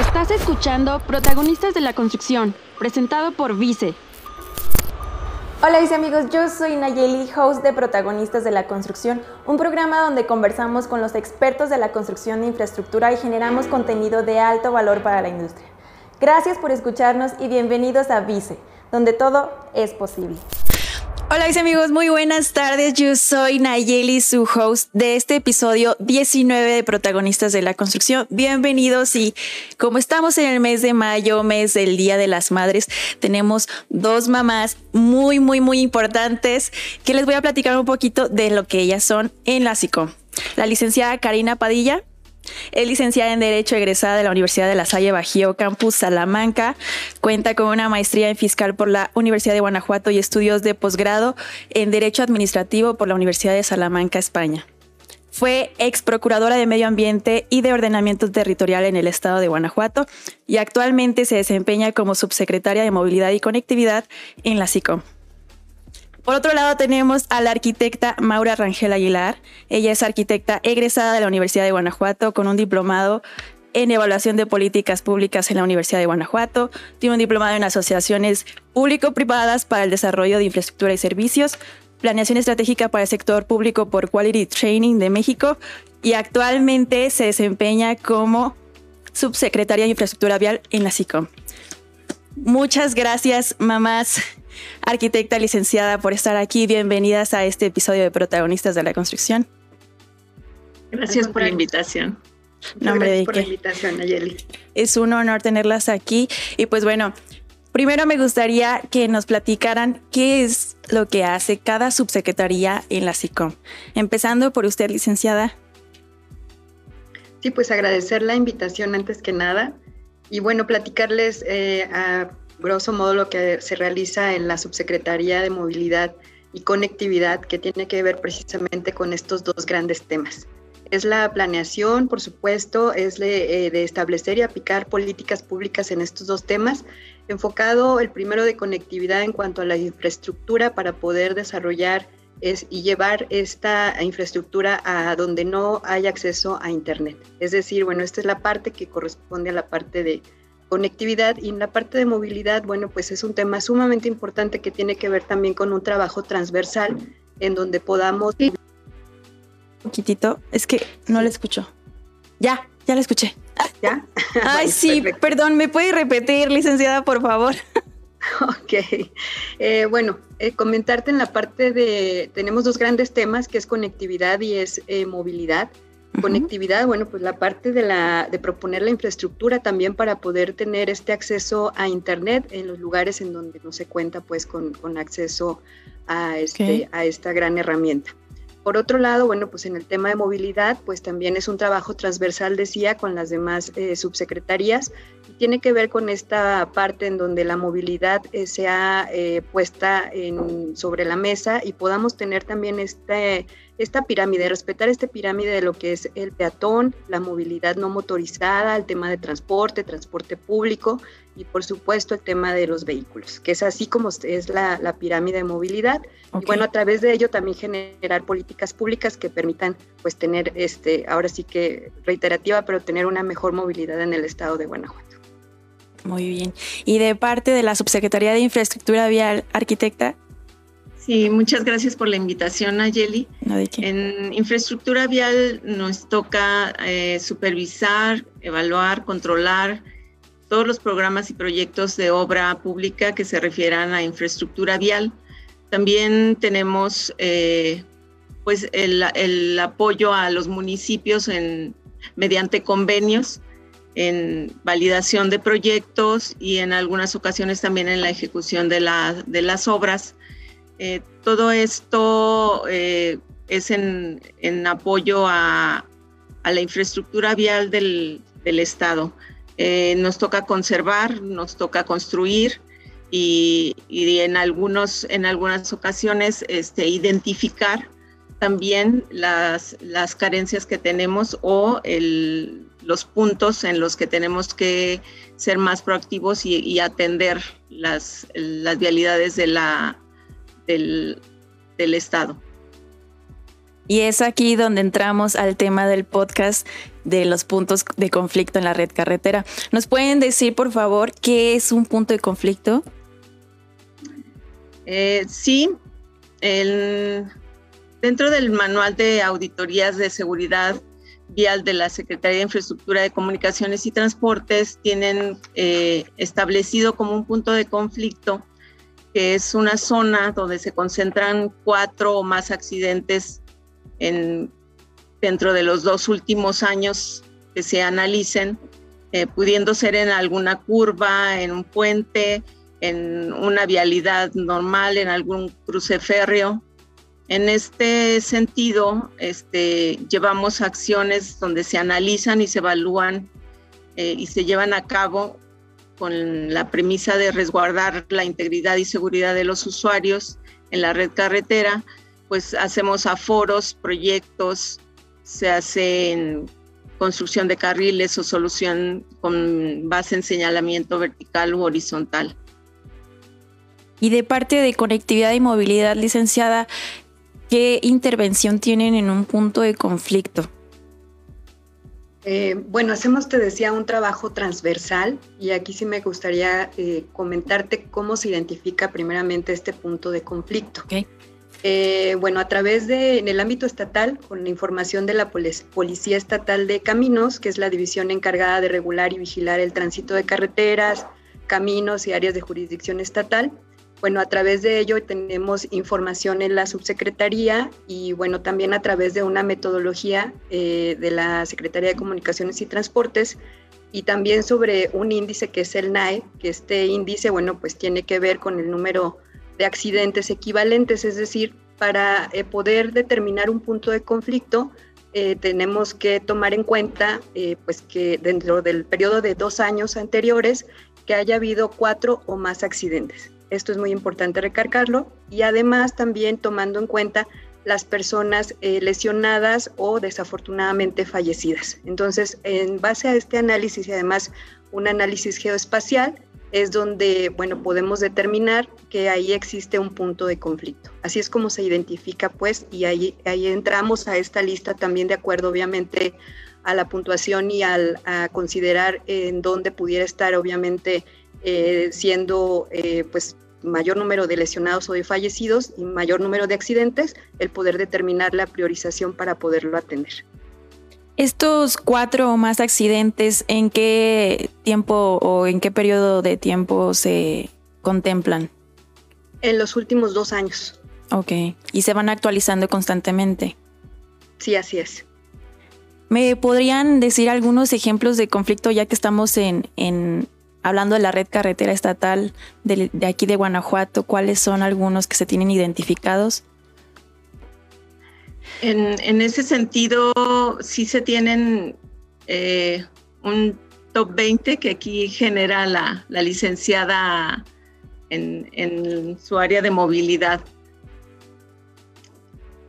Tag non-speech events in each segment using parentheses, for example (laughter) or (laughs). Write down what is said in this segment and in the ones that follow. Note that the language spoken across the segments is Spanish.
Estás escuchando Protagonistas de la Construcción, presentado por Vice. Hola mis amigos, yo soy Nayeli, host de Protagonistas de la Construcción, un programa donde conversamos con los expertos de la construcción de infraestructura y generamos contenido de alto valor para la industria. Gracias por escucharnos y bienvenidos a Vice, donde todo es posible. Hola mis amigos, muy buenas tardes. Yo soy Nayeli, su host de este episodio 19 de Protagonistas de la Construcción. Bienvenidos y como estamos en el mes de mayo, mes del Día de las Madres, tenemos dos mamás muy, muy, muy importantes que les voy a platicar un poquito de lo que ellas son en la SICOM. La licenciada Karina Padilla, es licenciada en Derecho egresada de la Universidad de La Salle Bajío, Campus Salamanca. Cuenta con una maestría en fiscal por la Universidad de Guanajuato y estudios de posgrado en Derecho Administrativo por la Universidad de Salamanca, España. Fue ex procuradora de Medio Ambiente y de Ordenamiento Territorial en el estado de Guanajuato y actualmente se desempeña como subsecretaria de Movilidad y Conectividad en la SICOM. Por otro lado tenemos a la arquitecta Maura Rangel Aguilar. Ella es arquitecta egresada de la Universidad de Guanajuato con un diplomado en evaluación de políticas públicas en la Universidad de Guanajuato. Tiene un diplomado en asociaciones público-privadas para el desarrollo de infraestructura y servicios, planeación estratégica para el sector público por Quality Training de México y actualmente se desempeña como subsecretaria de infraestructura vial en la SICOM. Muchas gracias, mamás arquitecta licenciada, por estar aquí. Bienvenidas a este episodio de Protagonistas de la Construcción. Gracias por la invitación. Nombre por la invitación, Nayeli. Es un honor tenerlas aquí. Y pues bueno, primero me gustaría que nos platicaran qué es lo que hace cada subsecretaría en la SICOM. Empezando por usted, licenciada. Sí, pues agradecer la invitación antes que nada. Y bueno, platicarles eh, a grosso modo lo que se realiza en la Subsecretaría de Movilidad y Conectividad, que tiene que ver precisamente con estos dos grandes temas. Es la planeación, por supuesto, es de, eh, establecer y aplicar políticas públicas en estos dos temas, enfocado el primero de conectividad en cuanto a la infraestructura para poder desarrollar es, y llevar esta infraestructura a donde no hay acceso a Internet. Es decir, bueno, esta es la parte que corresponde a la parte de conectividad y en la parte de movilidad, bueno, pues es un tema sumamente importante que tiene que ver también con un trabajo transversal en donde podamos... Un poquitito, es que no le escucho. Ya, ya la escuché. ¿Ya? (laughs) (laughs) Ay, sí, perdón, ¿me puede repetir, licenciada, por favor? (laughs) Ok, eh, bueno, eh, comentarte en la parte de, tenemos dos grandes temas, que es conectividad y es eh, movilidad. Conectividad, bueno, pues la parte de, la, de proponer la infraestructura también para poder tener este acceso a Internet en los lugares en donde no se cuenta pues con, con acceso a, este, a esta gran herramienta. Por otro lado, bueno, pues en el tema de movilidad, pues también es un trabajo transversal, decía, con las demás eh, subsecretarías y tiene que ver con esta parte en donde la movilidad eh, sea eh, puesta en, sobre la mesa y podamos tener también este esta pirámide, respetar esta pirámide de lo que es el peatón, la movilidad no motorizada, el tema de transporte, transporte público y por supuesto el tema de los vehículos, que es así como es la, pirámide de movilidad. Y bueno, a través de ello también generar políticas públicas que permitan pues tener, este, ahora sí que reiterativa, pero tener una mejor movilidad en el estado de Guanajuato. Muy bien. Y de parte de la Subsecretaría de Infraestructura Vial, arquitecta, Sí, muchas gracias por la invitación, Ayeli. en infraestructura vial nos toca eh, supervisar, evaluar, controlar todos los programas y proyectos de obra pública que se refieran a infraestructura vial. También tenemos eh, pues el, apoyo a los municipios en, mediante convenios en validación de proyectos y en algunas ocasiones también en la ejecución de, de las obras eh, todo esto eh, es en, apoyo a, la infraestructura vial del, Estado. Eh, nos toca conservar, nos toca construir y, en, algunos, en algunas ocasiones este, identificar también las, las, carencias que tenemos o los puntos en los que tenemos que ser más proactivos y, atender las, las vialidades de la, del, Estado. Y es aquí donde entramos al tema del podcast de los puntos de conflicto en la red carretera. ¿Nos pueden decir, por favor, qué es un punto de conflicto? Eh, sí, dentro del manual de auditorías de seguridad vial de la Secretaría de Infraestructura de Comunicaciones y Transportes tienen eh, establecido como un punto de conflicto que es una zona donde se concentran cuatro o más accidentes en, dentro de los dos últimos años que se analicen, eh, pudiendo ser en alguna curva, en un puente, en una vialidad normal, en algún cruce férreo. En este sentido, este, llevamos acciones donde se analizan y se evalúan eh, y se llevan a cabo con la premisa de resguardar la integridad y seguridad de los usuarios en la red carretera, pues hacemos aforos, proyectos, se hacen construcción de carriles o solución con base en señalamiento vertical u horizontal. Y de parte de conectividad y movilidad, licenciada, ¿qué intervención tienen en un punto de conflicto? Eh, bueno, hacemos, te decía, un trabajo transversal y aquí sí me gustaría eh, comentarte cómo se identifica primeramente este punto de conflicto. Eh, bueno, a través de, en el ámbito estatal, con la información de la Policía Estatal de Caminos, que es la división encargada de regular y vigilar el tránsito de carreteras, caminos y áreas de jurisdicción estatal, bueno, a través de ello tenemos información en la subsecretaría y bueno, también a través de una metodología eh, de la Secretaría de Comunicaciones y Transportes y también sobre un índice que es el NAE, que este índice, bueno, pues tiene que ver con el número de accidentes equivalentes, es decir, para eh, poder determinar un punto de conflicto, eh, tenemos que tomar en cuenta pues que dentro del periodo de dos años anteriores que haya habido cuatro o más accidentes. Esto es muy importante recargarlo y además también tomando en cuenta las personas eh, lesionadas o desafortunadamente fallecidas. Entonces, en base a este análisis y además un análisis geoespacial, es donde, bueno, podemos determinar que ahí existe un punto de conflicto. Así es como se identifica, pues, y ahí, ahí entramos a esta lista también de acuerdo, obviamente, a la puntuación y al, a considerar en dónde pudiera estar, obviamente, eh, siendo eh, pues mayor número de lesionados o de fallecidos y mayor número de accidentes, el poder determinar la priorización para poderlo atender. Estos cuatro o más accidentes, ¿en qué tiempo o en qué periodo de tiempo se contemplan? En los últimos dos años. Ok, y se van actualizando constantemente. Sí, así es. ¿Me podrían decir algunos ejemplos de conflicto ya que estamos en, en hablando de la red carretera estatal de, aquí de Guanajuato, ¿cuáles son algunos que se tienen identificados? En, ese sentido, sí se tienen eh, un top 20 que aquí genera la, licenciada en, su área de movilidad.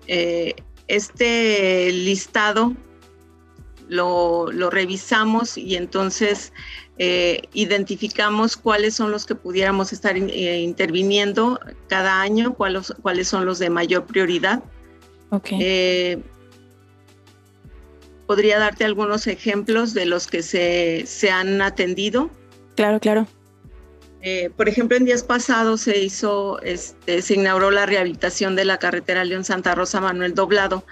Eh, este listado lo, lo, revisamos y entonces eh, identificamos cuáles son los que pudiéramos estar eh, interviniendo cada año, cuáles, cuáles son los de mayor prioridad. Okay. Eh, podría darte algunos ejemplos de los que se, se han atendido. Claro, claro. por ejemplo, en días pasados se hizo, este, se inauguró la rehabilitación de la carretera León Santa Rosa Manuel Doblado.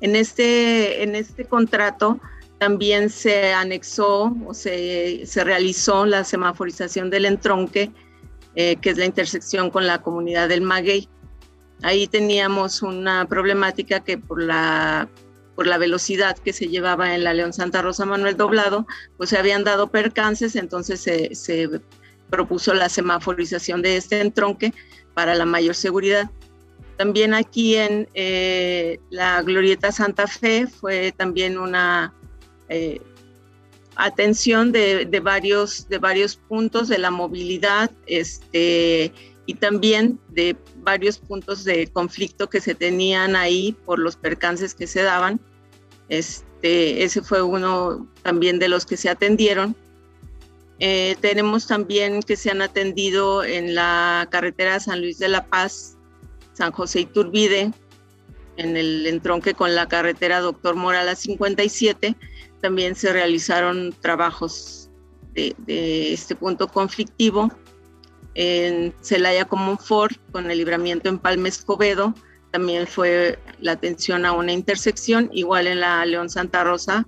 En este, en este contrato también se anexó o se, realizó la semaforización del entronque, eh, que es la intersección con la comunidad del Maguey. Ahí teníamos una problemática que por la, por la velocidad que se llevaba en la León Santa Rosa Manuel Doblado, pues se habían dado percances, entonces se, propuso la semaforización de este entronque para la mayor seguridad. También aquí en eh, la Glorieta Santa Fe fue también una eh, atención de, varios, de varios puntos de la movilidad este, y también de varios puntos de conflicto que se tenían ahí por los percances que se daban. Este, ese fue uno también de los que se atendieron. Eh, tenemos también que se han atendido en la carretera San Luis de la Paz, San José Iturbide, en el entronque con la carretera Doctor Moral a 57, también se realizaron trabajos de, este punto conflictivo en Celaya Common Ford con el libramiento en Palma Escobedo, también fue la atención a una intersección, igual en la León Santa Rosa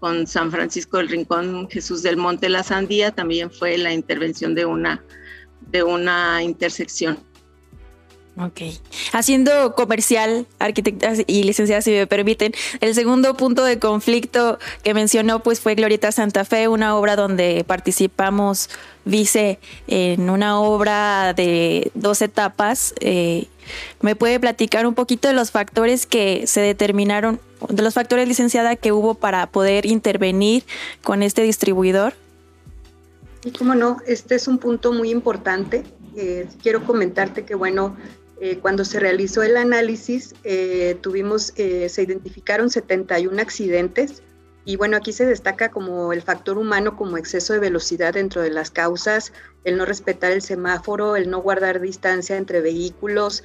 con San Francisco del Rincón Jesús del Monte La Sandía, también fue la intervención de una, de una intersección. Ok. Haciendo comercial, arquitectas y licenciadas, si me permiten, el segundo punto de conflicto que mencionó pues fue Glorieta Santa Fe, una obra donde participamos vice en una obra de dos etapas. Eh, ¿Me puede platicar un poquito de los factores que se determinaron, de los factores licenciada que hubo para poder intervenir con este distribuidor? Y cómo no, este es un punto muy importante. Eh, quiero comentarte que, bueno, eh, cuando se realizó el análisis, eh, tuvimos, eh, se identificaron 71 accidentes y bueno, aquí se destaca como el factor humano como exceso de velocidad dentro de las causas, el no respetar el semáforo, el no guardar distancia entre vehículos.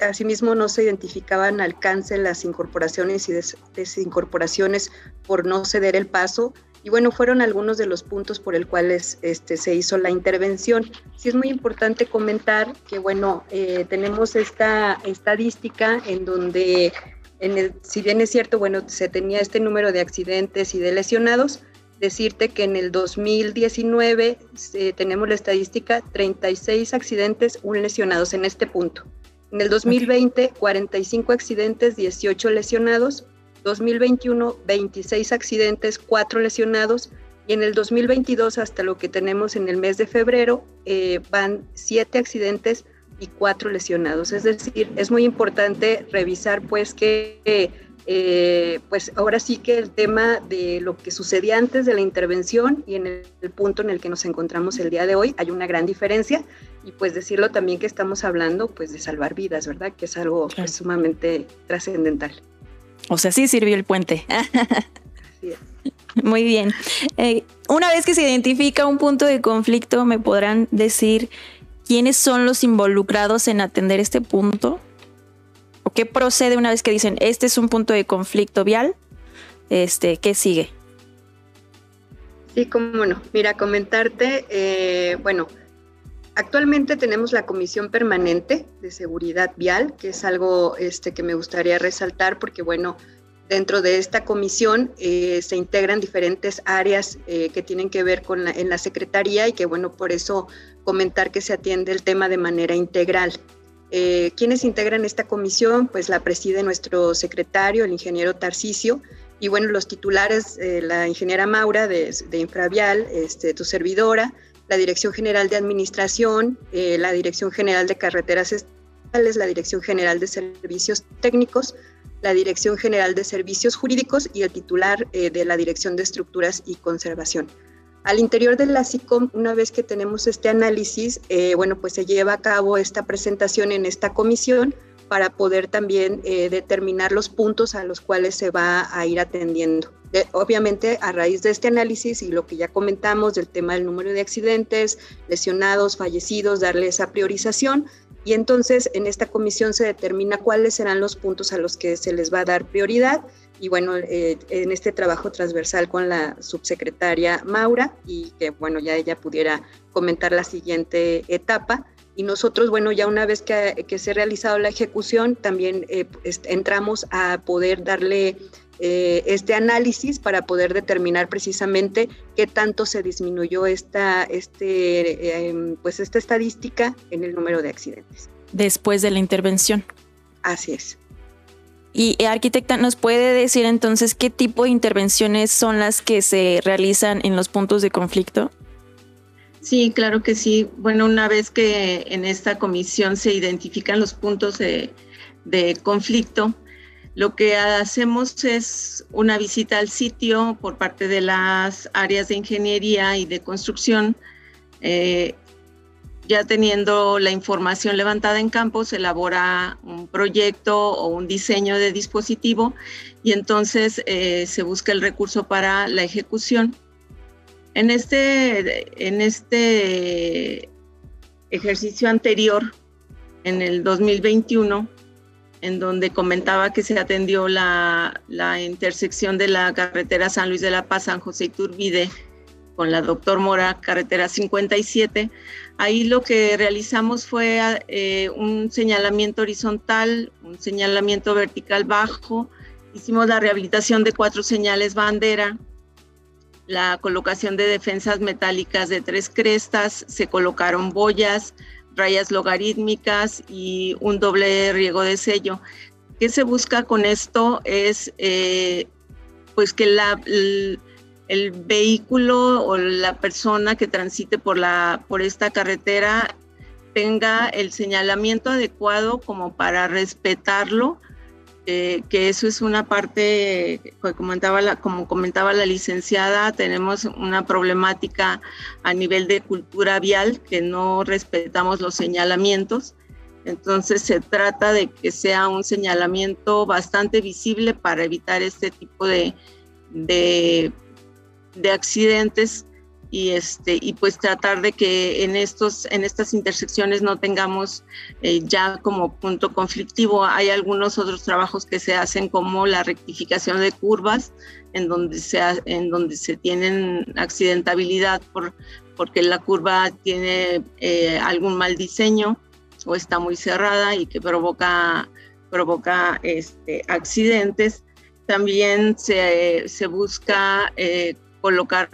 asimismo, no se identificaban alcance las incorporaciones y desincorporaciones por no ceder el paso y bueno, fueron algunos de los puntos por el cuales este, se hizo la intervención. Sí es muy importante comentar que, bueno, eh, tenemos esta estadística en donde, en el, si bien es cierto, bueno, se tenía este número de accidentes y de lesionados, decirte que en el 2019 eh, tenemos la estadística 36 accidentes, un lesionados en este punto. En el 2020, 45 accidentes, 18 lesionados. 2021 26 accidentes, 4 lesionados y en el 2022 hasta lo que tenemos en el mes de febrero eh, van 7 accidentes y 4 lesionados. Es decir, es muy importante revisar pues que eh, pues ahora sí que el tema de lo que sucedía antes de la intervención y en el, punto en el que nos encontramos el día de hoy hay una gran diferencia y pues decirlo también que estamos hablando pues de salvar vidas, ¿verdad? Que es algo pues, sumamente trascendental. O sea, sí sirvió el puente. (laughs) Muy bien. Eh, una vez que se identifica un punto de conflicto, ¿me podrán decir quiénes son los involucrados en atender este punto? ¿O qué procede una vez que dicen, este es un punto de conflicto vial? Este, ¿Qué sigue? Sí, cómo no. Mira, comentarte, eh, bueno, Actualmente tenemos la Comisión Permanente de Seguridad Vial, que es algo este, que me gustaría resaltar porque, bueno, dentro de esta comisión eh, se integran diferentes áreas eh, que tienen que ver con la, en la Secretaría y que, bueno, por eso comentar que se atiende el tema de manera integral. Eh, ¿Quiénes integran esta comisión? Pues la preside nuestro secretario, el ingeniero Tarcisio, y bueno, los titulares, la ingeniera Maura de, de Infravial, este, tu servidora, la Dirección General de Administración, eh, la Dirección General de Carreteras Estatales, la Dirección General de Servicios Técnicos, la Dirección General de Servicios Jurídicos y el titular eh, de la Dirección de Estructuras y Conservación. Al interior de la SICOM, una vez que tenemos este análisis, eh, bueno, pues se lleva a cabo esta presentación en esta comisión para poder también determinar los puntos a los cuales se va a ir atendiendo obviamente, a raíz de este análisis y lo que ya comentamos del tema del número de accidentes, lesionados, fallecidos, darle esa priorización. Y entonces en esta comisión se determina cuáles serán los puntos a los que se les va a dar prioridad. Y bueno, eh, en este trabajo transversal con la subsecretaria Maura y que bueno, ya ella pudiera comentar la siguiente etapa. Y nosotros, bueno, ya una vez que, se ha realizado la ejecución, también eh, entramos a poder darle eh, este análisis para poder determinar precisamente qué tanto se disminuyó esta, este, em, pues esta estadística en el número de accidentes. Después de la intervención. Así es. Y eh, arquitecta, ¿nos puede decir entonces qué tipo de intervenciones son las que se realizan en los puntos de conflicto? Sí, claro que sí. Bueno, una vez que en esta comisión se identifican los puntos de, conflicto, lo que hacemos es una visita al sitio por parte de las áreas de ingeniería y de construcción. Eh, ya teniendo la información levantada en campo, se elabora un proyecto o un diseño de dispositivo y entonces eh, se busca el recurso para la ejecución. En este, en este ejercicio anterior, en el 2021, en donde comentaba que se atendió la, intersección de la carretera San Luis de la Paz, San José Iturbide, con la doctor Mora, carretera 57. Ahí lo que realizamos fue eh, un señalamiento horizontal, un señalamiento vertical bajo, hicimos la rehabilitación de cuatro señales bandera, la colocación de defensas metálicas de tres crestas, se colocaron boyas, rayas logarítmicas y un doble riego de sello. ¿Qué se busca con esto? Es eh, pues que la, el, vehículo o la persona que transite por, la, por esta carretera tenga el señalamiento adecuado como para respetarlo eh, que eso es una parte, comentaba la, como comentaba la licenciada, tenemos una problemática a nivel de cultura vial, que no respetamos los señalamientos. Entonces se trata de que sea un señalamiento bastante visible para evitar este tipo de, de, de accidentes y este y pues tratar de que en estos en estas intersecciones no tengamos eh, ya como punto conflictivo. Hay algunos otros trabajos que se hacen como la rectificación de curvas en donde se en donde se tienen accidentabilidad por porque la curva tiene eh, algún mal diseño o está muy cerrada y que provoca provoca este accidentes. También se, se busca eh, colocar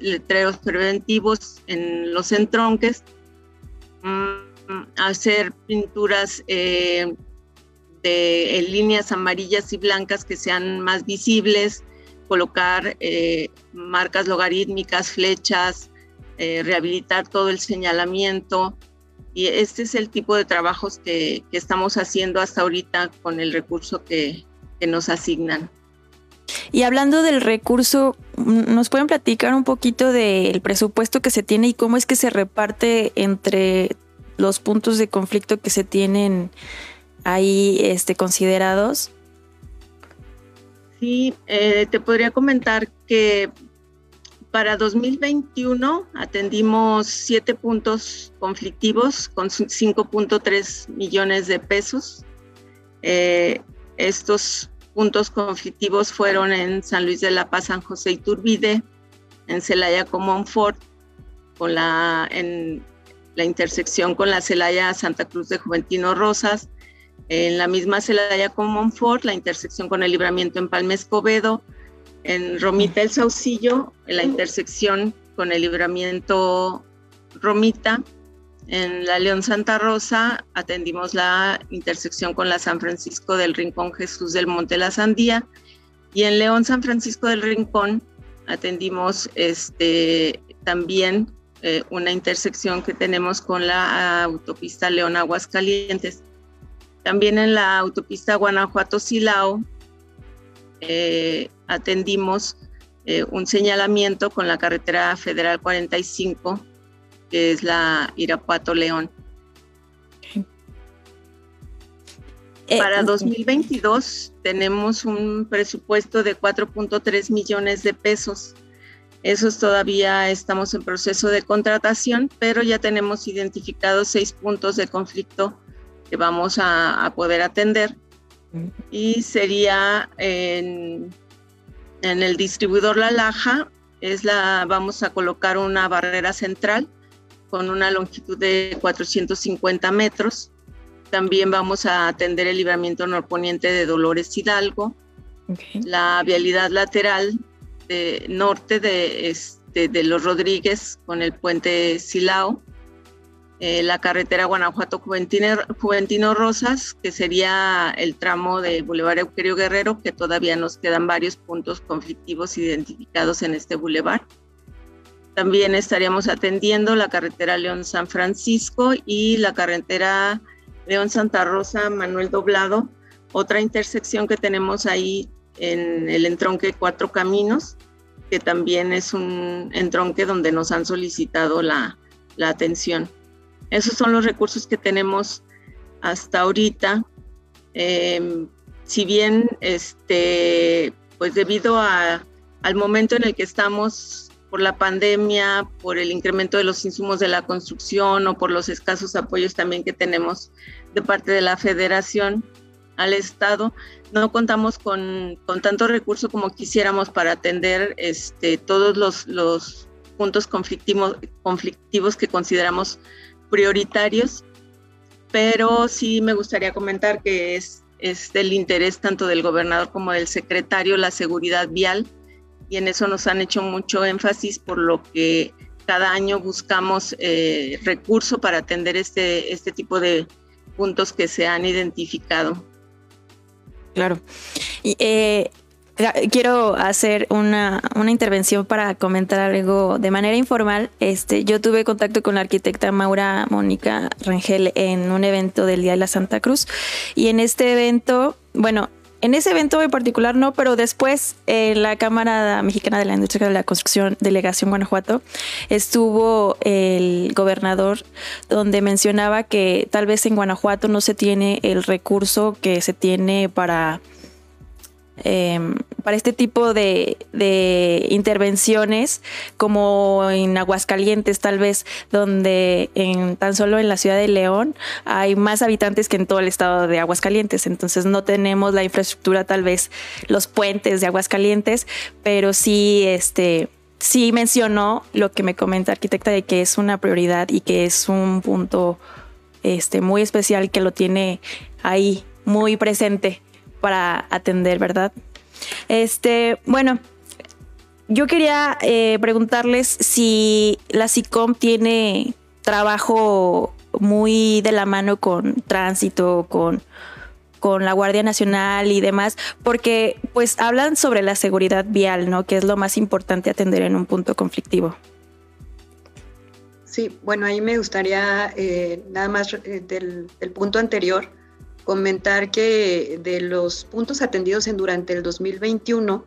letreros preventivos en los entronques, mm, hacer pinturas eh, de líneas amarillas y blancas que sean más visibles, colocar eh, marcas logarítmicas, flechas, eh, rehabilitar todo el señalamiento. Y este es el tipo de trabajos que, estamos haciendo hasta ahorita con el recurso que nos asignan. Y hablando del recurso, ¿nos pueden platicar un poquito del presupuesto que se tiene y cómo es que se reparte entre los puntos de conflicto que se tienen ahí este, considerados? Sí, eh, te podría comentar que para 2021 atendimos siete puntos conflictivos con 5.3 millones de pesos. Eh, estos puntos conflictivos fueron en San Luis de la Paz, San José Iturbide, en Celaya Comonfort, con la, en la intersección con la Celaya Santa Cruz de Juventino Rosas, en la misma Celaya Comonfort, la intersección con el libramiento en Palma Escobedo, en Romita el Saucillo, en la intersección con el libramiento Romita, en la León Santa Rosa atendimos la intersección con la San Francisco del Rincón Jesús del Monte La Sandía y en León San Francisco del Rincón atendimos este, también eh, una intersección que tenemos con la autopista León Aguascalientes. También en la autopista Guanajuato-Silao eh, atendimos eh, un señalamiento con la carretera federal 45 que es la Irapuato León. Eh, Para 2022 tenemos un presupuesto de 4.3 millones de pesos. Esos todavía estamos en proceso de contratación, pero ya tenemos identificados seis puntos de conflicto que vamos a, poder atender. Y sería en, en, el distribuidor La Laja, es la, vamos a colocar una barrera central con una longitud de 450 metros. También vamos a atender el libramiento norponiente de Dolores Hidalgo, la vialidad lateral de norte de, este, de Los Rodríguez con el puente Silao, eh, la carretera Guanajuato Juventino, Juventino, Rosas, que sería el tramo de Boulevard Euquerio Guerrero, que todavía nos quedan varios puntos conflictivos identificados en este boulevard. También estaríamos atendiendo la carretera León-San Francisco y la carretera León-Santa Rosa Manuel Doblado, otra intersección que tenemos ahí en el entronque Cuatro Caminos, que también es un entronque donde nos han solicitado la, atención. Esos son los recursos que tenemos hasta ahorita. Em, si bien, este, pues debido al momento en el que estamos por la pandemia, por el incremento de los insumos de la construcción o por los escasos apoyos también que tenemos de parte de la federación, al Estado, no contamos con, con tanto recurso como quisiéramos para atender este, todos los, los puntos conflictivos, conflictivos que consideramos prioritarios, pero sí me gustaría comentar que es, es del interés tanto del gobernador como del secretario la seguridad vial y en eso nos han hecho mucho énfasis por lo que cada año buscamos eh, recurso para atender este, este tipo de puntos que se han identificado. Claro. Y, eh, quiero hacer una, una, intervención para comentar algo de manera informal. Este, yo tuve contacto con la arquitecta Maura Mónica Rangel en un evento del Día de la Santa Cruz y en este evento, bueno, en ese evento en particular no, pero después en la Cámara Mexicana de la Industria de la Construcción, Delegación Guanajuato, estuvo el gobernador donde mencionaba que tal vez en Guanajuato no se tiene el recurso que se tiene para Em, para este tipo de, intervenciones, como en Aguascalientes tal vez, donde en, tan solo en la ciudad de León hay más habitantes que en todo el estado de Aguascalientes, entonces no tenemos la infraestructura tal vez los puentes de Aguascalientes, pero sí este sí mencionó lo que me comenta arquitecta de que es una prioridad y que es un punto este muy especial que lo tiene ahí muy presente para atender, ¿verdad? Este, bueno, yo quería eh, preguntarles si la SICOM tiene trabajo muy de la mano con tránsito, con, con la Guardia Nacional y demás, porque pues hablan sobre la seguridad vial, ¿no? Que es lo más importante atender en un punto conflictivo. Sí, bueno, ahí me gustaría eh, nada más eh, del, del, punto anterior comentar que de los puntos atendidos en durante el 2021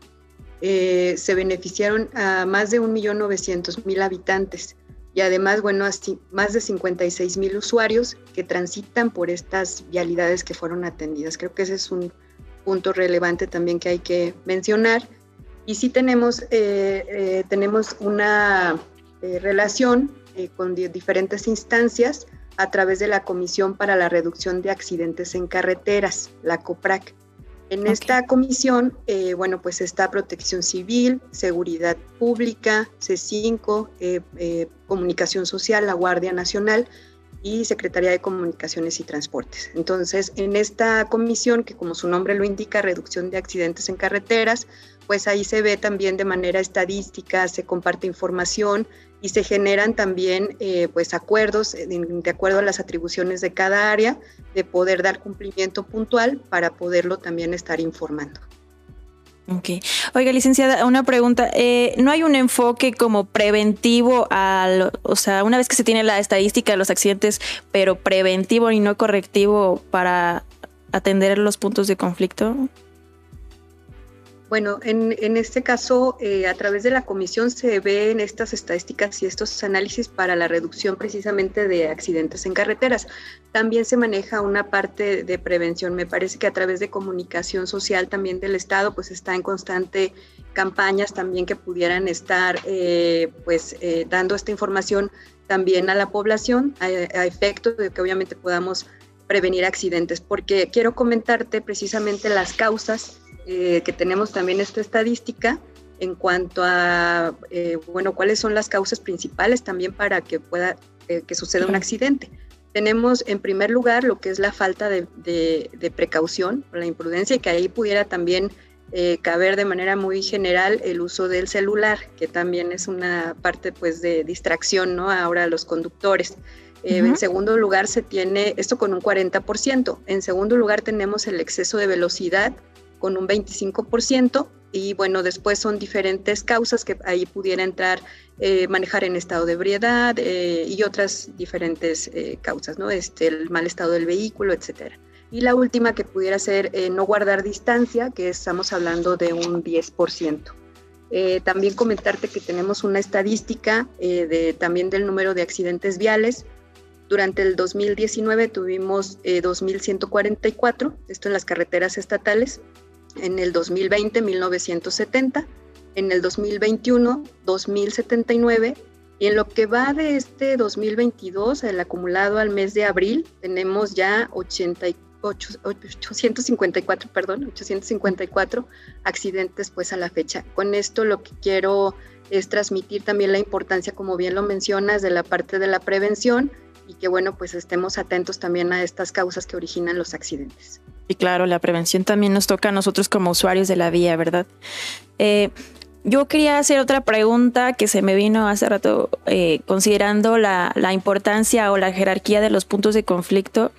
eh, se beneficiaron a más de 1.900.000 habitantes y además, bueno, más de 56.000 usuarios que transitan por estas vialidades que fueron atendidas. Creo que ese es un punto relevante también que hay que mencionar. Y sí tenemos, eh, eh, tenemos una relación con diferentes instancias a través de la Comisión para la Reducción de Accidentes en Carreteras, la COPRAC. En esta comisión, eh, bueno, pues está Protección Civil, Seguridad Pública, C5, eh, eh, Comunicación Social, la Guardia Nacional y Secretaría de Comunicaciones y Transportes. Entonces, en esta comisión, que como su nombre lo indica, reducción de accidentes en carreteras, pues ahí se ve también de manera estadística, se comparte información y se generan también eh, pues acuerdos de, acuerdo a las atribuciones de cada área de poder dar cumplimiento puntual para poderlo también estar informando. Ok. Oiga, licenciada, una pregunta. Eh, ¿No hay un enfoque como preventivo al, o sea, una vez que se tiene la estadística de los accidentes, pero preventivo y no correctivo para atender los puntos de conflicto? Bueno, en, este caso, eh, a través de la comisión se ven estas estadísticas y estos análisis para la reducción precisamente de accidentes en carreteras. También se maneja una parte de prevención. Me parece que a través de comunicación social también del Estado, pues está en constante campañas también que pudieran estar eh, pues eh, dando esta información también a la población a efecto de que obviamente podamos prevenir accidentes, porque quiero comentarte precisamente las causas eh, que tenemos también esta estadística en cuanto a, eh, bueno, cuáles son las causas principales también para que pueda, eh, que suceda un accidente. Tenemos en primer lugar lo que es la falta de, de, precaución o la imprudencia y que ahí pudiera también caber de manera muy general el uso del celular, que también es una parte pues de distracción, ¿no? Ahora los conductores. En segundo lugar se tiene esto con un 40%. En segundo lugar tenemos el exceso de velocidad con un 25%. Y bueno, después son diferentes causas que ahí pudiera entrar eh, manejar en estado de ebriedad eh, y otras diferentes eh, causas, ¿no? Este, el mal estado del vehículo, etcétera. Y la última que pudiera ser no guardar distancia, que estamos hablando de un 10%. también comentarte que tenemos una estadística de, también del número de accidentes viales. Durante el 2019 tuvimos 2.144, esto en las carreteras estatales, en el 2020 1970, en el 2021 2079 y en lo que va de este 2022, el acumulado al mes de abril, tenemos ya 80, 854, perdón, 854 accidentes pues a la fecha. Con esto lo que quiero es transmitir también la importancia, como bien lo mencionas, de la parte de la prevención y que bueno, pues estemos atentos también a estas causas que originan los accidentes. Y claro, la prevención también nos toca a nosotros como usuarios de la vía, ¿verdad? Eh, yo quería hacer otra pregunta que se me vino hace rato eh, considerando la, la, importancia o la jerarquía de los puntos de conflicto.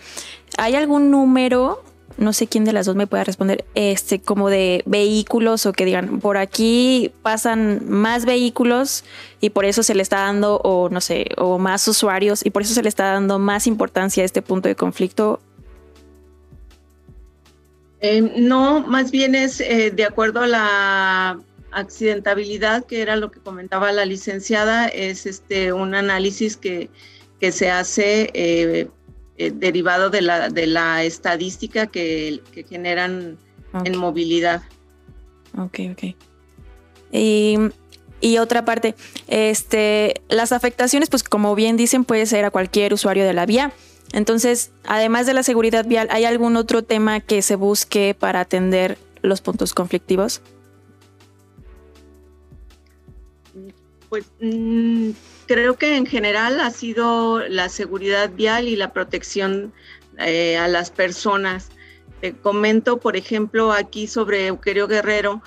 ¿Hay algún número no sé quién de las dos me pueda responder, este, como de vehículos o que digan, por aquí pasan más vehículos y por eso se le está dando, o no sé, o más usuarios y por eso se le está dando más importancia a este punto de conflicto. Eh, no, más bien es eh, de acuerdo a la accidentabilidad, que era lo que comentaba la licenciada, es este un análisis que, que se hace eh, eh, derivado de la, de la estadística que, generan en movilidad. Ok, ok. Y, y, otra parte, este, las afectaciones, pues como bien dicen, puede ser a cualquier usuario de la vía. Entonces, además de la seguridad vial, ¿hay algún otro tema que se busque para atender los puntos conflictivos? Pues mm, creo que en general ha sido la seguridad vial y la protección eh, a las personas. Te comento, por ejemplo, aquí sobre Euquerio Guerrero,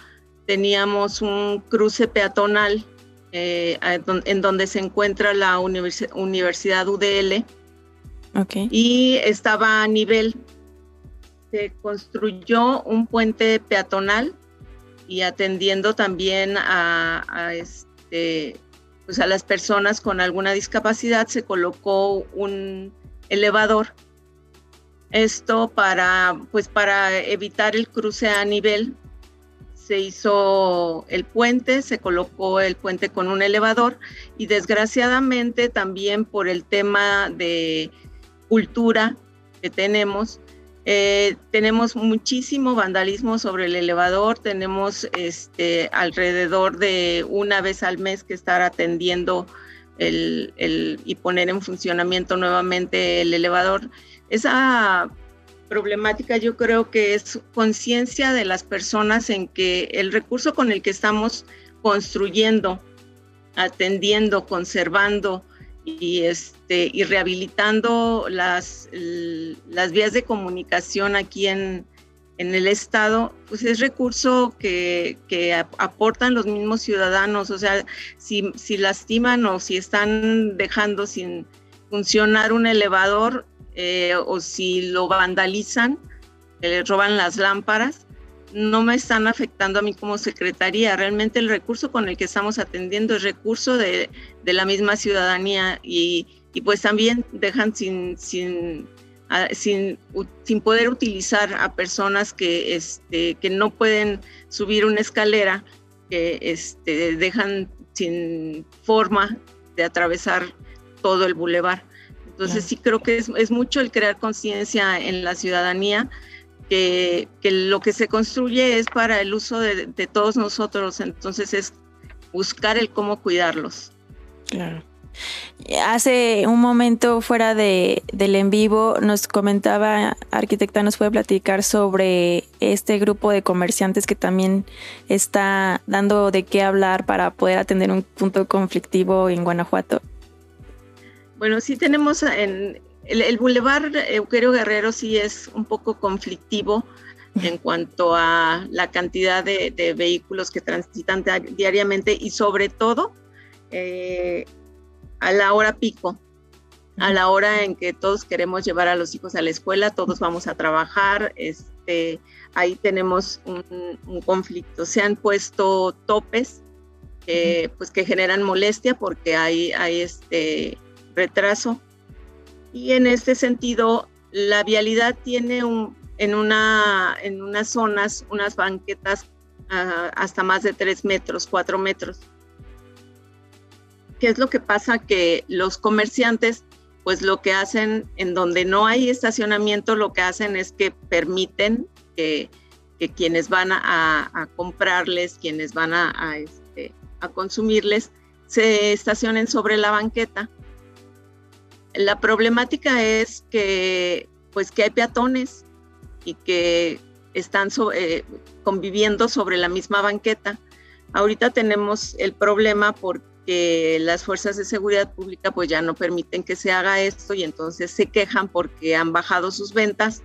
teníamos un cruce peatonal eh, en donde se encuentra la Universidad UDL. Y estaba a nivel. Se construyó un puente peatonal y atendiendo también a, a este, pues a las personas con alguna discapacidad se colocó un elevador. Esto para, pues para evitar el cruce a nivel, se hizo el puente, se colocó el puente con un elevador y desgraciadamente también por el tema de cultura que tenemos, eh, tenemos muchísimo vandalismo sobre el elevador, tenemos este, alrededor de una vez al mes que estar atendiendo el, y poner en funcionamiento nuevamente el elevador. Esa problemática yo creo que es conciencia de las personas en que el recurso con el que estamos construyendo, atendiendo, conservando, y, este, y rehabilitando las, las vías de comunicación aquí en, en el Estado, pues es recurso que, que, aportan los mismos ciudadanos. O sea, si, si lastiman o si están dejando sin funcionar un elevador eh, o si lo vandalizan, le roban las lámparas, no me están afectando a mí como secretaría. Realmente el recurso con el que estamos atendiendo es recurso de, la misma ciudadanía y, pues también dejan sin, sin, sin, sin, poder utilizar a personas que, este, que no pueden subir una escalera, que este, dejan sin forma de atravesar todo el bulevar. Entonces sí creo que es, es mucho el crear conciencia en la ciudadanía que, lo que se construye es para el uso de, todos nosotros, entonces es buscar el cómo cuidarlos. Claro. Hace un momento fuera de, del en vivo nos comentaba, arquitecta, nos puede platicar sobre este grupo de comerciantes que también está dando de qué hablar para poder atender un punto conflictivo en Guanajuato. Bueno, sí tenemos en, el, el Boulevard Guerrero sí es un poco conflictivo en cuanto a la cantidad de, vehículos que transitan diariamente y sobre todo eh, a la hora pico, a la hora en que todos queremos llevar a los hijos a la escuela, todos vamos a trabajar, este, ahí tenemos un, conflicto. Se han puesto topes pues que generan molestia porque hay, hay este retraso y en este sentido, la vialidad tiene en, una, en unas zonas unas banquetas ah, hasta más de tres metros, cuatro metros. ¿Qué es lo que pasa? Que los comerciantes, pues lo que hacen en donde no hay estacionamiento, lo que hacen es que permiten que, quienes van a, comprarles, quienes van este, a consumirles, se estacionen sobre la banqueta la problemática es que, pues, que hay peatones y que están eh, conviviendo sobre la misma banqueta. Ahorita tenemos el problema porque las fuerzas de seguridad pública pues ya no permiten que se haga esto y entonces se quejan porque han bajado sus ventas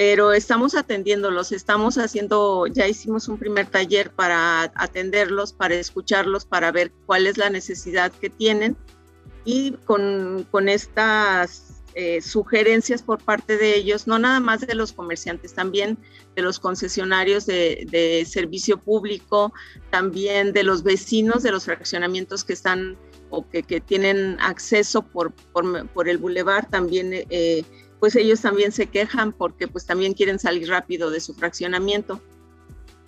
pero estamos atendiéndolos, estamos haciendo, ya hicimos un primer taller para atenderlos, para escucharlos, para ver cuál es la necesidad que tienen y con, con estas eh, sugerencias por parte de ellos, no nada más de los comerciantes, también de los concesionarios de, de servicio público, también de los vecinos de los fraccionamientos que están o que, que tienen acceso por, por, por el bulevar, también eh, pues ellos también se quejan porque pues también quieren salir rápido de su fraccionamiento.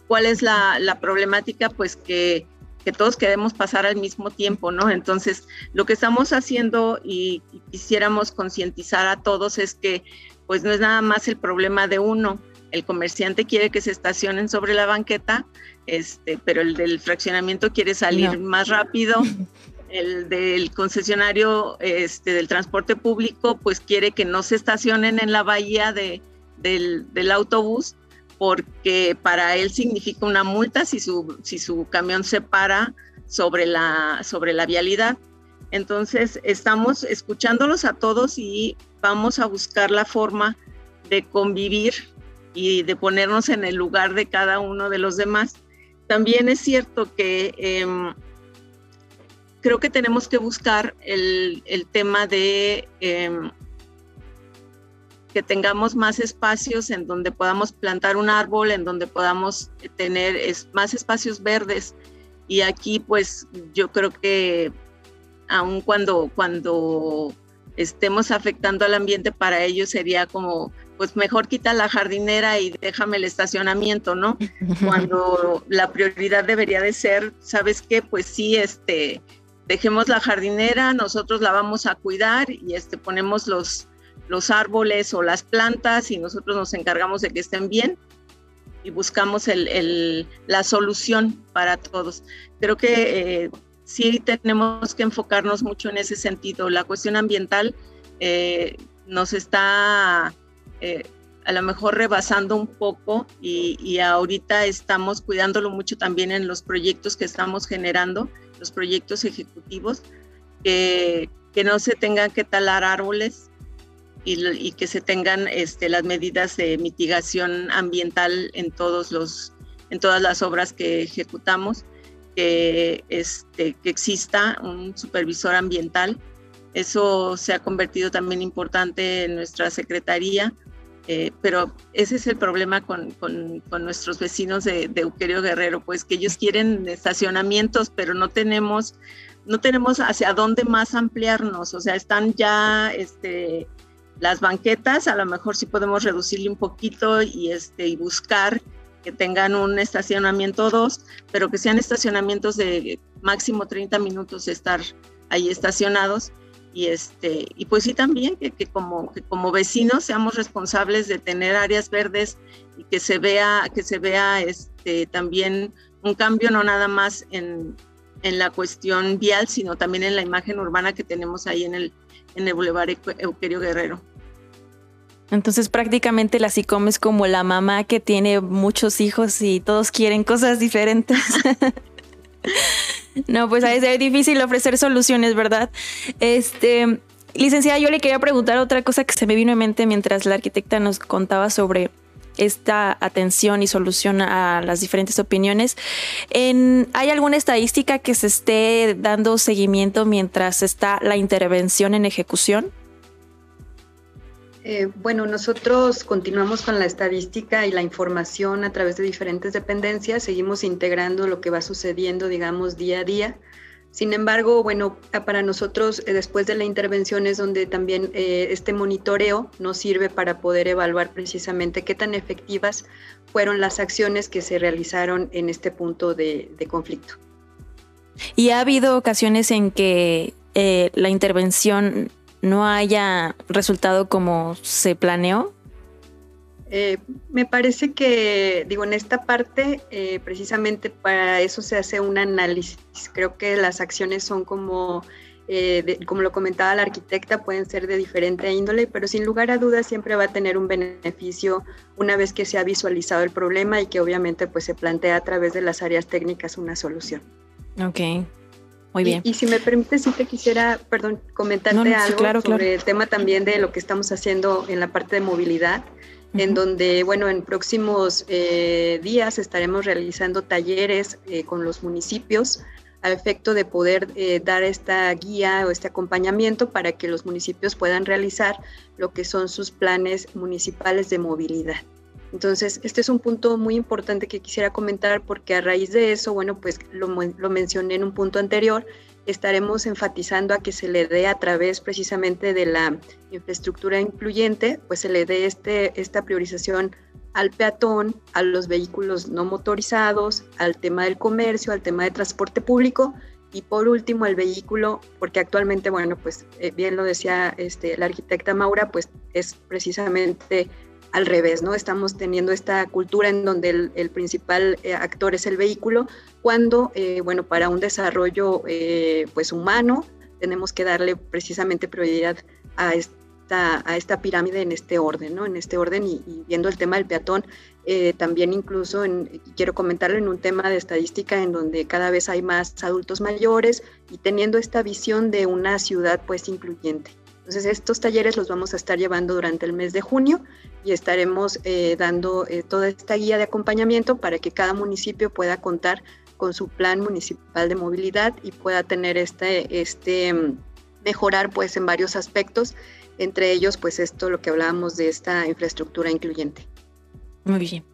¿Cuál es la, problemática? Pues que, todos queremos pasar al mismo tiempo, ¿no? Entonces, lo que estamos haciendo y, quisiéramos concientizar a todos es que pues no es nada más el problema de uno. El comerciante quiere que se estacionen sobre la banqueta, este, pero el del fraccionamiento quiere salir más rápido el del concesionario este, del transporte público pues quiere que no se estacionen en la bahía de, del, autobús porque para él significa una multa si su, si su camión se para sobre la, sobre la vialidad. Entonces estamos escuchándolos a todos y vamos a buscar la forma de convivir y de ponernos en el lugar de cada uno de los demás. También es cierto que em, creo que tenemos que buscar el, tema de em, que tengamos más espacios en donde podamos plantar un árbol, en donde podamos tener más espacios verdes. Y aquí pues yo creo que aun cuando, cuando estemos afectando al ambiente, para ellos sería como, pues mejor quita la jardinera y déjame el estacionamiento, ¿no? (laughs) Cuando la prioridad debería de ser, ¿sabes qué? Pues sí, este, dejemos la jardinera, nosotros la vamos a cuidar y este, ponemos los, los árboles o las plantas y nosotros nos encargamos de que estén bien y buscamos la solución para todos. Creo que eh, sí tenemos que enfocarnos mucho en ese sentido. La cuestión ambiental eh, nos está eh, a lo mejor rebasando un poco y, y ahorita estamos cuidándolo mucho también en los proyectos que estamos generando los proyectos ejecutivos, que no se tengan que talar árboles y, que se tengan este, las medidas de mitigación ambiental en, todos los, en todas las obras que ejecutamos, que, este, que exista un supervisor ambiental. Eso se ha convertido también importante en nuestra secretaría eh, pero ese es el problema con, con, nuestros vecinos de, de, Euquerio Guerrero, pues que ellos quieren estacionamientos, pero no tenemos, no tenemos hacia dónde más ampliarnos, o sea, están ya este, las banquetas, a lo mejor sí podemos reducirle un poquito y, este, y buscar que tengan un estacionamiento o dos, pero que sean estacionamientos de máximo 30 minutos de estar ahí estacionados. Y este y pues sí también que, como que como vecinos seamos responsables de tener áreas verdes y que se vea que se vea este también un cambio no nada más en, en la cuestión vial sino también en la imagen urbana que tenemos ahí en el en el Boulevard Euquerio Guerrero entonces prácticamente la SICOM es como la mamá que tiene muchos hijos y todos quieren cosas diferentes. (laughs) No, pues es difícil ofrecer soluciones, ¿verdad? Este, licenciada, yo le quería preguntar otra cosa que se me vino en mente mientras la arquitecta nos contaba sobre esta atención y solución a las diferentes opiniones. ¿Hay alguna estadística que se esté dando seguimiento mientras está la intervención en ejecución? Eh, bueno, nosotros continuamos con la estadística y la información a través de diferentes dependencias, seguimos integrando lo que va sucediendo, digamos, día a día. Sin embargo, bueno, para nosotros eh, después de la intervención es donde también eh, este monitoreo nos sirve para poder evaluar precisamente qué tan efectivas fueron las acciones que se realizaron en este punto de, conflicto. ¿Y ha habido ocasiones en que la intervención no haya resultado como se planeó? Eh, me parece que, digo, en esta parte, eh, precisamente para eso se hace un análisis. Creo que las acciones son como eh, como lo comentaba la arquitecta, pueden ser de diferente índole, pero sin lugar a dudas siempre va a tener un beneficio una vez que se ha visualizado el problema y que obviamente pues se plantea a través de las áreas técnicas una solución. Ok, muy bien. Y, si me permite, sí te quisiera, perdón, comentarte algo sobre el tema también de lo que estamos haciendo en la parte de movilidad en donde, bueno, en próximos eh, días estaremos realizando talleres eh, con los municipios a efecto de poder eh, dar esta guía o este acompañamiento para que los municipios puedan realizar lo que son sus planes municipales de movilidad. Entonces, este es un punto muy importante que quisiera comentar porque a raíz de eso, bueno, pues lo, lo mencioné en un punto anterior, estaremos enfatizando a que se le dé a través precisamente de la infraestructura incluyente, pues se le dé este, esta priorización al peatón, a los vehículos no motorizados, al tema del comercio, al tema de transporte público y por último el vehículo, porque actualmente, bueno, pues eh, bien lo decía este, la arquitecta Maura, pues es precisamente al revés, ¿no? Estamos teniendo esta cultura en donde el, principal eh, actor es el vehículo, cuando, eh, bueno, para un desarrollo pues humano tenemos que darle precisamente prioridad a, a esta pirámide en este orden, ¿no? En este orden y, viendo el tema del peatón, eh, también incluso en, quiero comentarlo en un tema de estadística en donde cada vez hay más adultos mayores y teniendo esta visión de una ciudad pues incluyente. Entonces estos talleres los vamos a estar llevando durante el mes de junio y estaremos eh, dando eh, toda esta guía de acompañamiento para que cada municipio pueda contar con su plan municipal de movilidad y pueda tener este, este mm, mejorar pues en varios aspectos entre ellos pues esto, lo que hablábamos de esta infraestructura incluyente. Muy bien.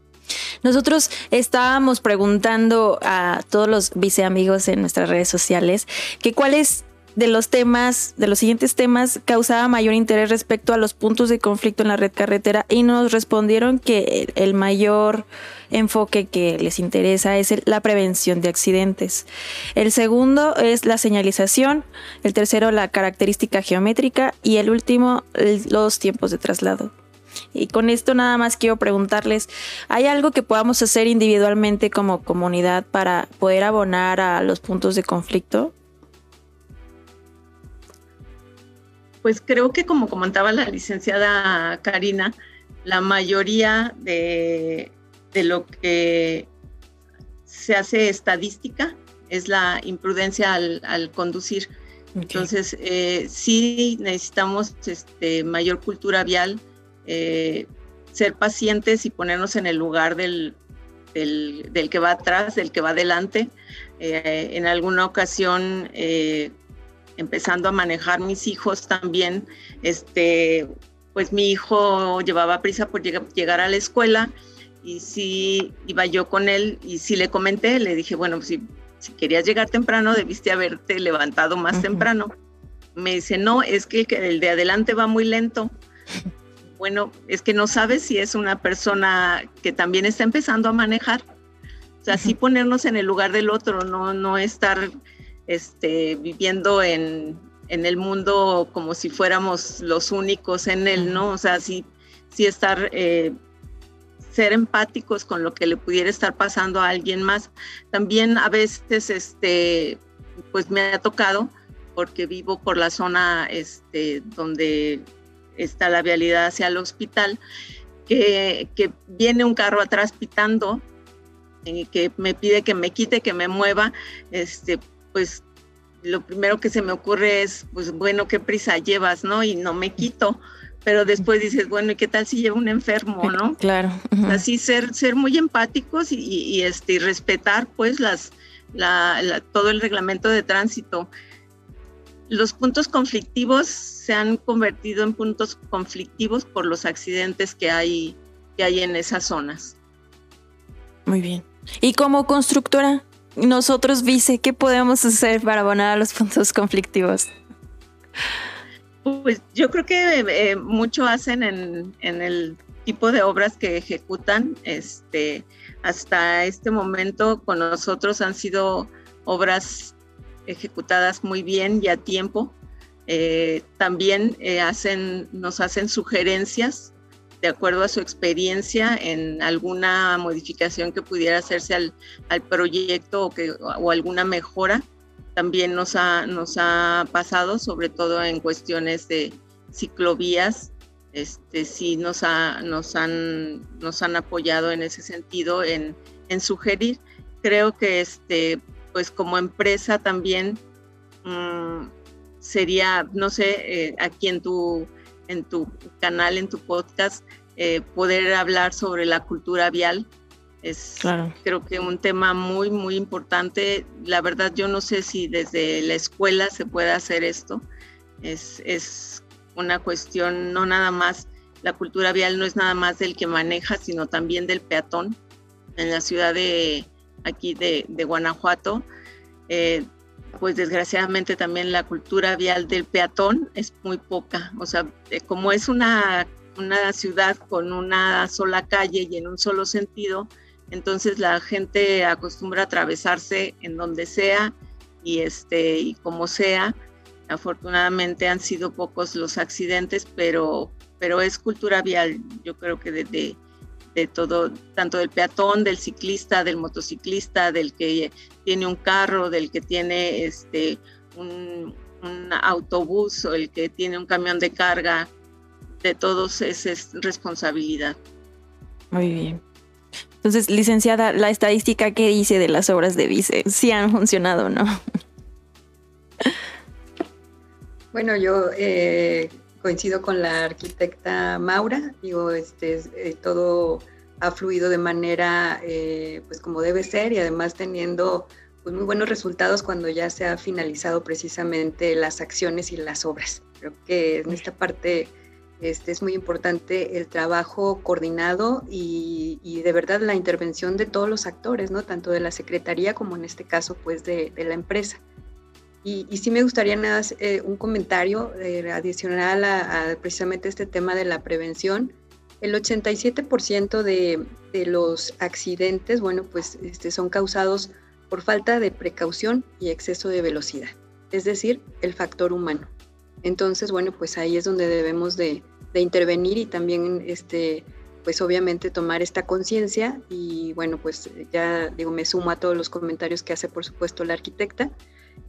Nosotros estábamos preguntando a todos los viceamigos en nuestras redes sociales que cuáles de los temas, de los siguientes temas, causaba mayor interés respecto a los puntos de conflicto en la red carretera y nos respondieron que el mayor enfoque que les interesa es la prevención de accidentes. El segundo es la señalización, el tercero la característica geométrica y el último los tiempos de traslado. Y con esto nada más quiero preguntarles, ¿hay algo que podamos hacer individualmente como comunidad para poder abonar a los puntos de conflicto? Pues creo que como comentaba la licenciada Karina, la mayoría de, lo que se hace estadística es la imprudencia al, conducir. Entonces, eh, sí necesitamos este, mayor cultura vial, eh, ser pacientes y ponernos en el lugar del, del, que va atrás, del que va adelante. Eh, en alguna ocasión empezando a manejar mis hijos también, este, pues mi hijo llevaba prisa por llegar a la escuela y sí iba yo con él y sí le comenté, le dije, bueno, si, si querías llegar temprano, debiste haberte levantado más temprano. Me dice, no, es que el de adelante va muy lento. Bueno, es que no sabes si es una persona que también está empezando a manejar. O sea, sí ponernos en el lugar del otro, no, no estar este, viviendo en, el mundo como si fuéramos los únicos en él, ¿no? O sea, sí, sí estar, eh, ser empáticos con lo que le pudiera estar pasando a alguien más. También a veces, este, pues me ha tocado, porque vivo por la zona este, donde está la vialidad hacia el hospital, que, que viene un carro atrás pitando y que me pide que me quite, que me mueva, este, pues lo primero que se me ocurre es, pues bueno, qué prisa llevas, ¿no? Y no me quito, pero después dices, bueno, ¿y qué tal si lleva un enfermo, no? (laughs) Claro. Así ser, ser muy empáticos y, este, y respetar pues las, la, todo el reglamento de tránsito. Los puntos conflictivos se han convertido en puntos conflictivos por los accidentes que hay, que hay en esas zonas. Muy bien. ¿Y como constructora, nosotros, Vice, ¿qué podemos hacer para abonar a los puntos conflictivos? Pues yo creo que eh, mucho hacen en, el tipo de obras que ejecutan. Este, hasta este momento con nosotros han sido obras ejecutadas muy bien y a tiempo. Eh, también eh, hacen, nos hacen sugerencias de acuerdo a su experiencia en alguna modificación que pudiera hacerse al, al proyecto o, que, o alguna mejora. también nos ha, nos ha pasado, sobre todo en cuestiones de ciclovías, este, sí nos, ha, nos, han, nos han apoyado en ese sentido, en, en sugerir. Creo que este, pues como empresa también mm, sería, no sé, eh, aquí en tu, en tu canal, en tu podcast, eh, poder hablar sobre la cultura vial, es creo que un tema muy, muy importante. La verdad, yo no sé si desde la escuela se puede hacer esto. Es, es una cuestión, no nada más, la cultura vial no es nada más del que maneja, sino también del peatón. En la ciudad de aquí de, de Guanajuato, eh, pues desgraciadamente también la cultura vial del peatón es muy poca. O sea, eh, como es una, una ciudad con una sola calle y en un solo sentido, entonces la gente acostumbra a atravesarse en donde sea y este y como sea. Afortunadamente han sido pocos los accidentes, pero pero es cultura vial. Yo creo que de, de, todo, tanto del peatón, del ciclista, del motociclista, del que tiene un carro, del que tiene este un, un autobús o el que tiene un camión de carga, de todos es responsabilidad. Muy bien. Entonces, licenciada, la estadística que dice de las obras de Vice, ¿sí han funcionado o no? Bueno, yo eh, coincido con la arquitecta Maura, digo, este, eh, todo ha fluido de manera eh, pues como debe ser y además teniendo pues, muy buenos resultados cuando ya se ha finalizado precisamente las acciones y las obras. Creo que en esta parte este, es muy importante el trabajo coordinado y, de verdad la intervención de todos los actores, ¿no? tanto de la Secretaría como en este caso pues de, la empresa. Y, sí me gustaría eh, un comentario eh, adicional a, precisamente este tema de la prevención. El 87% de, de, los accidentes, bueno, pues este, son causados por falta de precaución y exceso de velocidad, es decir, el factor humano. Entonces, bueno, pues ahí es donde debemos de, intervenir y también, este, pues obviamente tomar esta conciencia y bueno, pues ya digo, me sumo a todos los comentarios que hace por supuesto la arquitecta.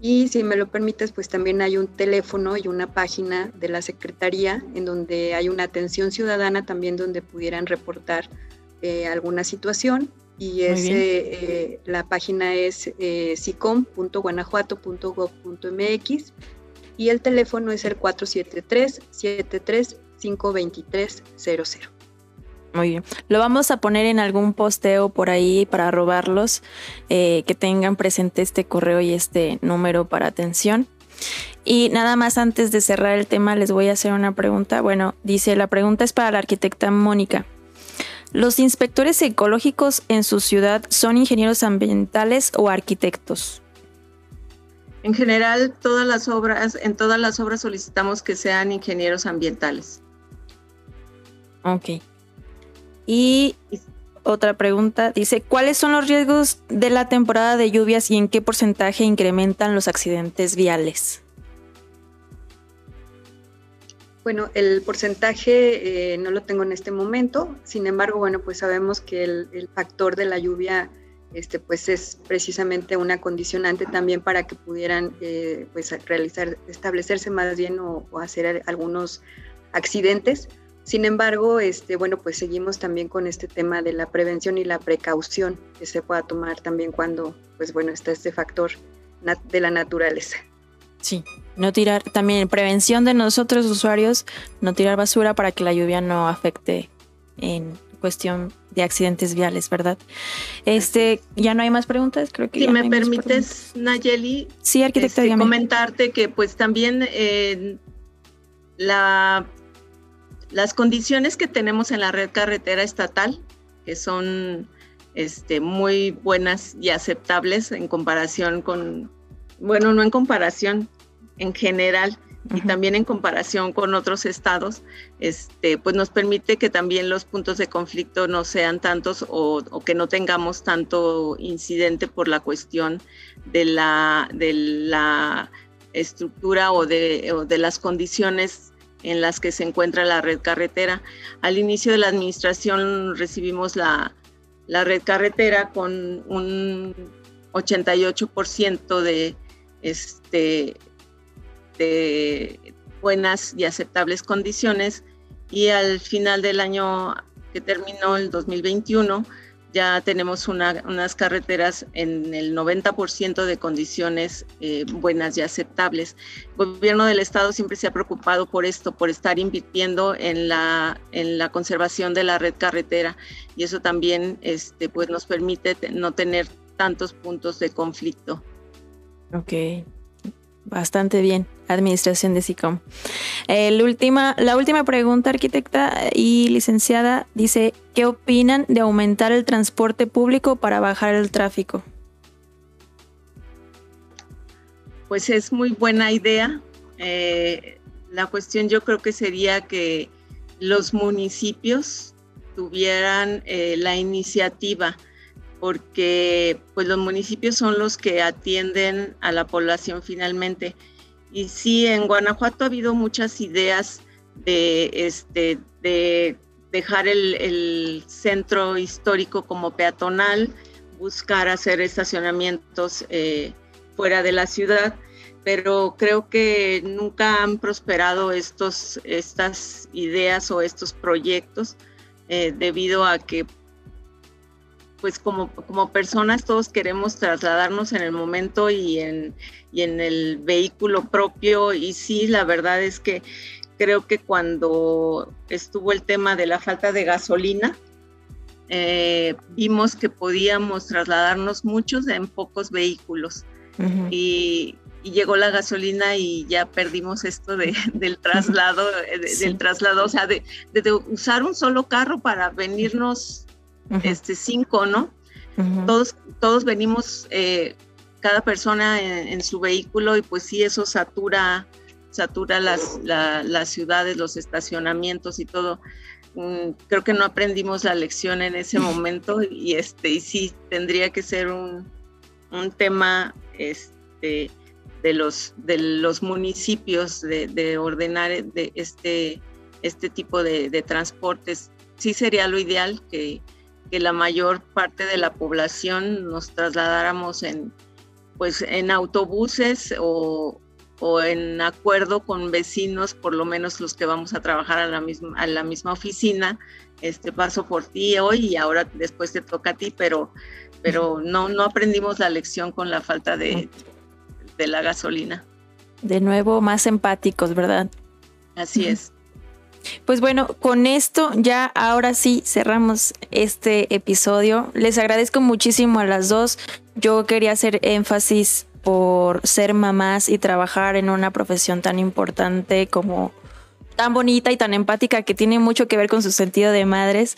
Y si me lo permites, pues también hay un teléfono y una página de la Secretaría en donde hay una atención ciudadana también donde pudieran reportar eh, alguna situación. Y eh, la página es eh, sicom.guanajuato.gov.mx y el teléfono es el 473-73-523-00. Muy bien. Lo vamos a poner en algún posteo por ahí para robarlos, eh, que tengan presente este correo y este número para atención. Y nada más antes de cerrar el tema, les voy a hacer una pregunta. Bueno, dice, la pregunta es para la arquitecta Mónica. ¿Los inspectores ecológicos en su ciudad son ingenieros ambientales o arquitectos? En general, todas las obras, en todas las obras solicitamos que sean ingenieros ambientales. Ok. Y otra pregunta dice, ¿cuáles son los riesgos de la temporada de lluvias y en qué porcentaje incrementan los accidentes viales? Bueno, el porcentaje eh, no lo tengo en este momento, sin embargo, bueno, pues sabemos que el factor de la lluvia este, pues es precisamente una condicionante también para que pudieran eh, pues realizar, establecerse más bien o, hacer algunos accidentes. Sin embargo, este, bueno, pues seguimos también con este tema de la prevención y la precaución que se pueda tomar también cuando, pues bueno, está este factor de la naturaleza. Sí, no tirar, también prevención de nosotros usuarios, no tirar basura para que la lluvia no afecte en cuestión de accidentes viales, ¿verdad? Este, ya no hay más preguntas, creo que. Si me permites, Nayeli. Sí, arquitecta, este, comentarte que pues también eh, la, las condiciones que tenemos en la red carretera estatal, que son este, muy buenas y aceptables en comparación con, bueno, no en comparación, en general y también en comparación con otros estados, este, pues nos permite que también los puntos de conflicto no sean tantos o, que no tengamos tanto incidente por la cuestión de la, de la estructura o de, o de las condiciones en las que se encuentra la red carretera. Al inicio de la administración recibimos la, la red carretera con un 88% de este, de buenas y aceptables condiciones y al final del año que terminó el 2021 ya tenemos unas carreteras en el 90% de condiciones eh, buenas y aceptables. El gobierno del estado siempre se ha preocupado por esto, por estar invirtiendo en la, en la conservación de la red carretera y eso también este, pues nos permite no tener tantos puntos de conflicto. Ok, bastante bien, administración de SICOM. Última, la última pregunta, arquitecta y licenciada, dice, ¿qué opinan de aumentar el transporte público para bajar el tráfico? Pues es muy buena idea. Eh, la cuestión yo creo que sería que los municipios tuvieran eh, la iniciativa porque pues los municipios son los que atienden a la población finalmente. Y sí, en Guanajuato ha habido muchas ideas de, este, de dejar el, centro histórico como peatonal, buscar hacer estacionamientos eh, fuera de la ciudad, pero creo que nunca han prosperado estos, estas ideas o estos proyectos eh, debido a que pues como, como personas todos queremos trasladarnos en el momento y en, y en el vehículo propio. Y sí, la verdad es que creo que cuando estuvo el tema de la falta de gasolina, eh, vimos que podíamos trasladarnos muchos en pocos vehículos. y, llegó la gasolina y ya perdimos esto de, (laughs) del traslado, del traslado, o sea, de, de, usar un solo carro para venirnos este, cinco, ¿no? todos, todos venimos, eh, cada persona en, su vehículo y pues sí, eso satura, satura las, las ciudades, los estacionamientos y todo. Mm, creo que no aprendimos la lección en ese (laughs) momento y, este, y sí, tendría que ser un, un tema este, de, los, de los municipios de, de ordenar de este, este tipo de, de transportes. Sí sería lo ideal que, que la mayor parte de la población nos trasladáramos en, pues, en autobuses o, en acuerdo con vecinos, por lo menos los que vamos a trabajar a la misma, a la misma oficina. Este paso por ti hoy y ahora después te toca a ti, pero, pero no, no aprendimos la lección con la falta de, de la gasolina. De nuevo, más empáticos, ¿verdad? Así es. Pues bueno, con esto ya ahora sí cerramos este episodio. Les agradezco muchísimo a las dos. Yo quería hacer énfasis por ser mamás y trabajar en una profesión tan importante como tan bonita y tan empática que tiene mucho que ver con su sentido de madres.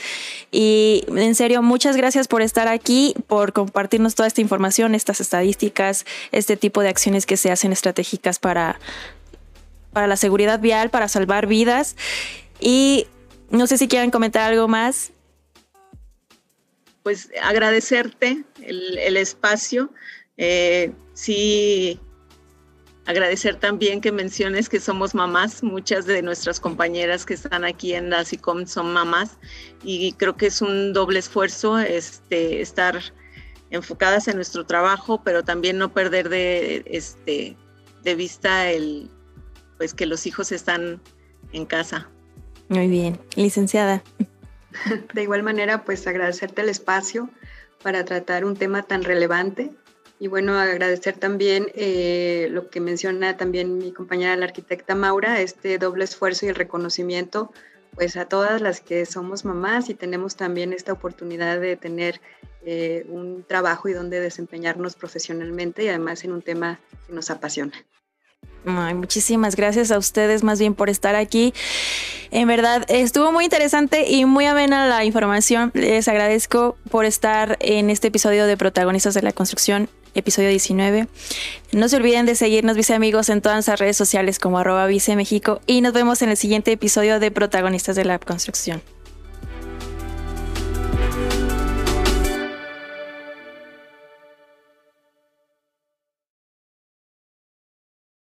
Y en serio, muchas gracias por estar aquí, por compartirnos toda esta información, estas estadísticas, este tipo de acciones que se hacen estratégicas para para la seguridad vial, para salvar vidas. Y no sé si quieren comentar algo más. Pues agradecerte el, espacio. Eh, sí, agradecer también que menciones que somos mamás. Muchas de nuestras compañeras que están aquí en la SICOM son mamás y creo que es un doble esfuerzo este, estar enfocadas en nuestro trabajo, pero también no perder de, este, de vista el, pues que los hijos están en casa. Muy bien, licenciada. (laughs) De igual manera, pues agradecerte el espacio para tratar un tema tan relevante y bueno, agradecer también eh, lo que menciona también mi compañera la arquitecta Maura, este doble esfuerzo y el reconocimiento pues a todas las que somos mamás y tenemos también esta oportunidad de tener eh, un trabajo y donde desempeñarnos profesionalmente y además en un tema que nos apasiona muchísimas gracias a ustedes más bien por estar aquí. En verdad, estuvo muy interesante y muy amena la información. Les agradezco por estar en este episodio de Protagonistas de la Construcción, episodio 19. No se olviden de seguirnos, vice amigos, en todas las redes sociales como arroba vice México y nos vemos en el siguiente episodio de Protagonistas de la Construcción.